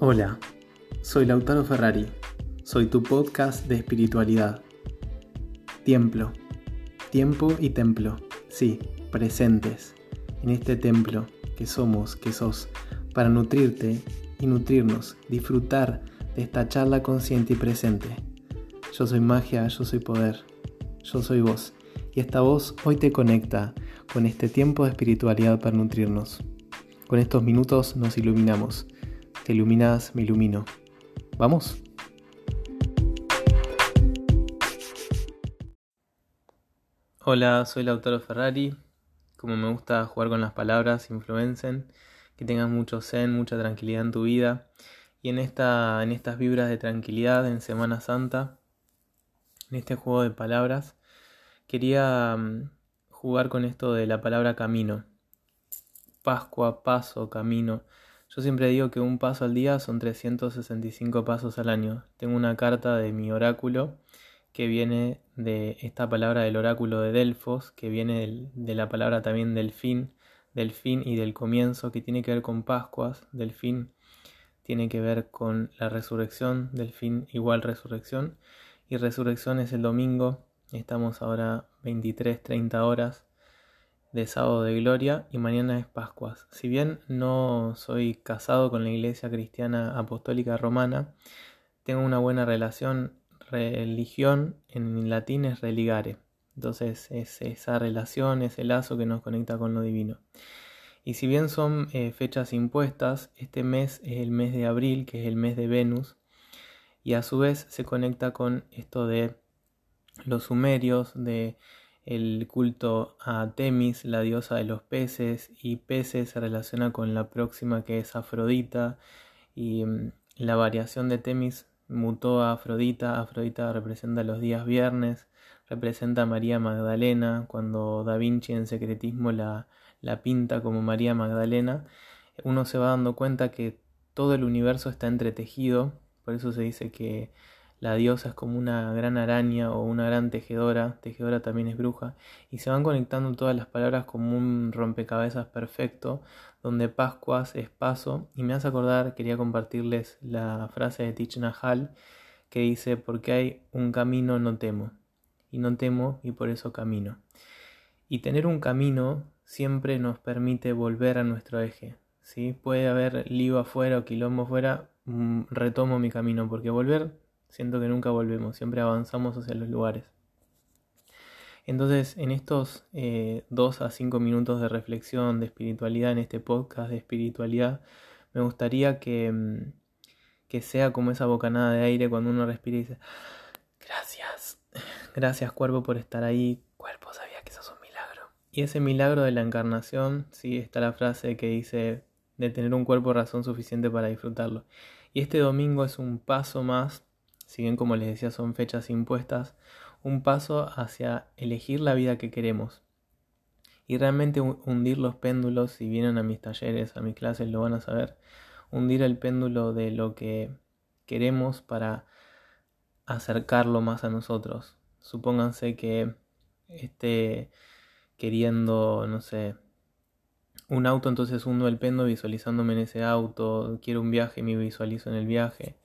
Hola, soy Lautaro Ferrari, soy tu podcast de espiritualidad. Templo, tiempo y templo, sí, presentes. En este templo que somos, que sos, para nutrirte y nutrirnos, disfrutar de esta charla consciente y presente. Yo soy magia, yo soy poder, yo soy vos, y esta voz hoy te conecta con este tiempo de espiritualidad para nutrirnos. Con estos minutos nos iluminamos te iluminas, me ilumino. ¿Vamos? Hola, soy Lautaro Ferrari. Como me gusta jugar con las palabras, influencen. Que tengas mucho zen, mucha tranquilidad en tu vida. Y en, esta, en estas vibras de tranquilidad en Semana Santa, en este juego de palabras, quería mm, jugar con esto de la palabra camino. Pascua, paso, camino. Yo siempre digo que un paso al día son 365 pasos al año. Tengo una carta de mi oráculo que viene de esta palabra del oráculo de Delfos, que viene de la palabra también del fin, del fin y del comienzo, que tiene que ver con Pascuas, del fin tiene que ver con la resurrección, del fin igual resurrección, y resurrección es el domingo, estamos ahora 23, 30 horas de sábado de gloria y mañana es Pascuas. Si bien no soy casado con la iglesia cristiana apostólica romana, tengo una buena relación. Religión en latín es religare. Entonces es esa relación, ese lazo que nos conecta con lo divino. Y si bien son eh, fechas impuestas, este mes es el mes de abril, que es el mes de Venus, y a su vez se conecta con esto de los sumerios, de el culto a Temis, la diosa de los peces, y peces se relaciona con la próxima que es Afrodita, y mm, la variación de Temis mutó a Afrodita, Afrodita representa los días viernes, representa a María Magdalena, cuando Da Vinci en secretismo la, la pinta como María Magdalena, uno se va dando cuenta que todo el universo está entretejido, por eso se dice que la diosa es como una gran araña o una gran tejedora, tejedora también es bruja, y se van conectando todas las palabras como un rompecabezas perfecto, donde Pascuas es paso, y me hace acordar, quería compartirles la frase de Tich Nahal, que dice, porque hay un camino no temo, y no temo y por eso camino. Y tener un camino siempre nos permite volver a nuestro eje. ¿sí? Puede haber lío afuera o quilombo afuera, mm, retomo mi camino, porque volver Siento que nunca volvemos, siempre avanzamos hacia los lugares. Entonces, en estos eh, dos a cinco minutos de reflexión de espiritualidad, en este podcast de espiritualidad, me gustaría que, mm, que sea como esa bocanada de aire cuando uno respira y dice, gracias, gracias cuerpo por estar ahí, cuerpo sabía que sos un milagro. Y ese milagro de la encarnación, sí, está la frase que dice de tener un cuerpo razón suficiente para disfrutarlo. Y este domingo es un paso más si bien como les decía son fechas impuestas, un paso hacia elegir la vida que queremos. Y realmente hundir los péndulos, si vienen a mis talleres, a mis clases, lo van a saber, hundir el péndulo de lo que queremos para acercarlo más a nosotros. Supónganse que esté queriendo, no sé, un auto, entonces hundo el péndulo visualizándome en ese auto, quiero un viaje, me visualizo en el viaje.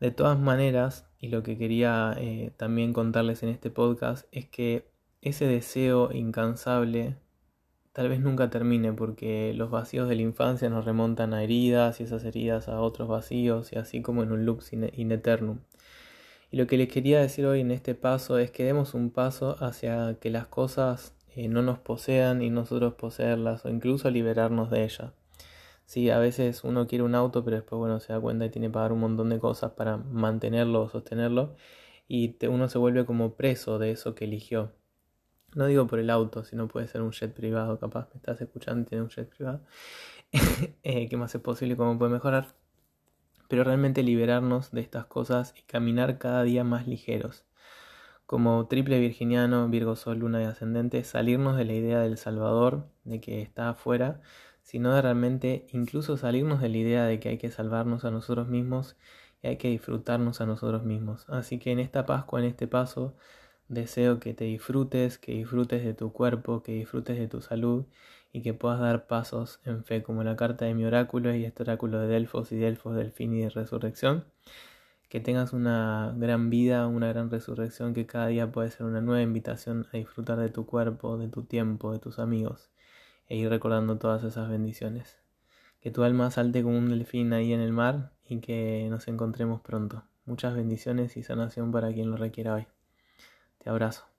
De todas maneras, y lo que quería eh, también contarles en este podcast es que ese deseo incansable tal vez nunca termine porque los vacíos de la infancia nos remontan a heridas y esas heridas a otros vacíos y así como en un loop in eternum. Y lo que les quería decir hoy en este paso es que demos un paso hacia que las cosas eh, no nos posean y nosotros poseerlas o incluso liberarnos de ellas. Sí, a veces uno quiere un auto, pero después bueno, se da cuenta y tiene que pagar un montón de cosas para mantenerlo o sostenerlo y uno se vuelve como preso de eso que eligió. No digo por el auto, sino puede ser un jet privado, capaz me estás escuchando y un jet privado. eh, ¿Qué más es posible cómo puede mejorar? Pero realmente liberarnos de estas cosas y caminar cada día más ligeros. Como triple virginiano, Virgo Sol, Luna y Ascendente, salirnos de la idea del Salvador, de que está afuera, sino de realmente incluso salirnos de la idea de que hay que salvarnos a nosotros mismos y hay que disfrutarnos a nosotros mismos. Así que en esta Pascua, en este paso, deseo que te disfrutes, que disfrutes de tu cuerpo, que disfrutes de tu salud y que puedas dar pasos en fe, como la carta de mi oráculo y este oráculo de Delfos y Delfos del fin y de resurrección. Que tengas una gran vida, una gran resurrección, que cada día puede ser una nueva invitación a disfrutar de tu cuerpo, de tu tiempo, de tus amigos, e ir recordando todas esas bendiciones. Que tu alma salte como un delfín ahí en el mar y que nos encontremos pronto. Muchas bendiciones y sanación para quien lo requiera hoy. Te abrazo.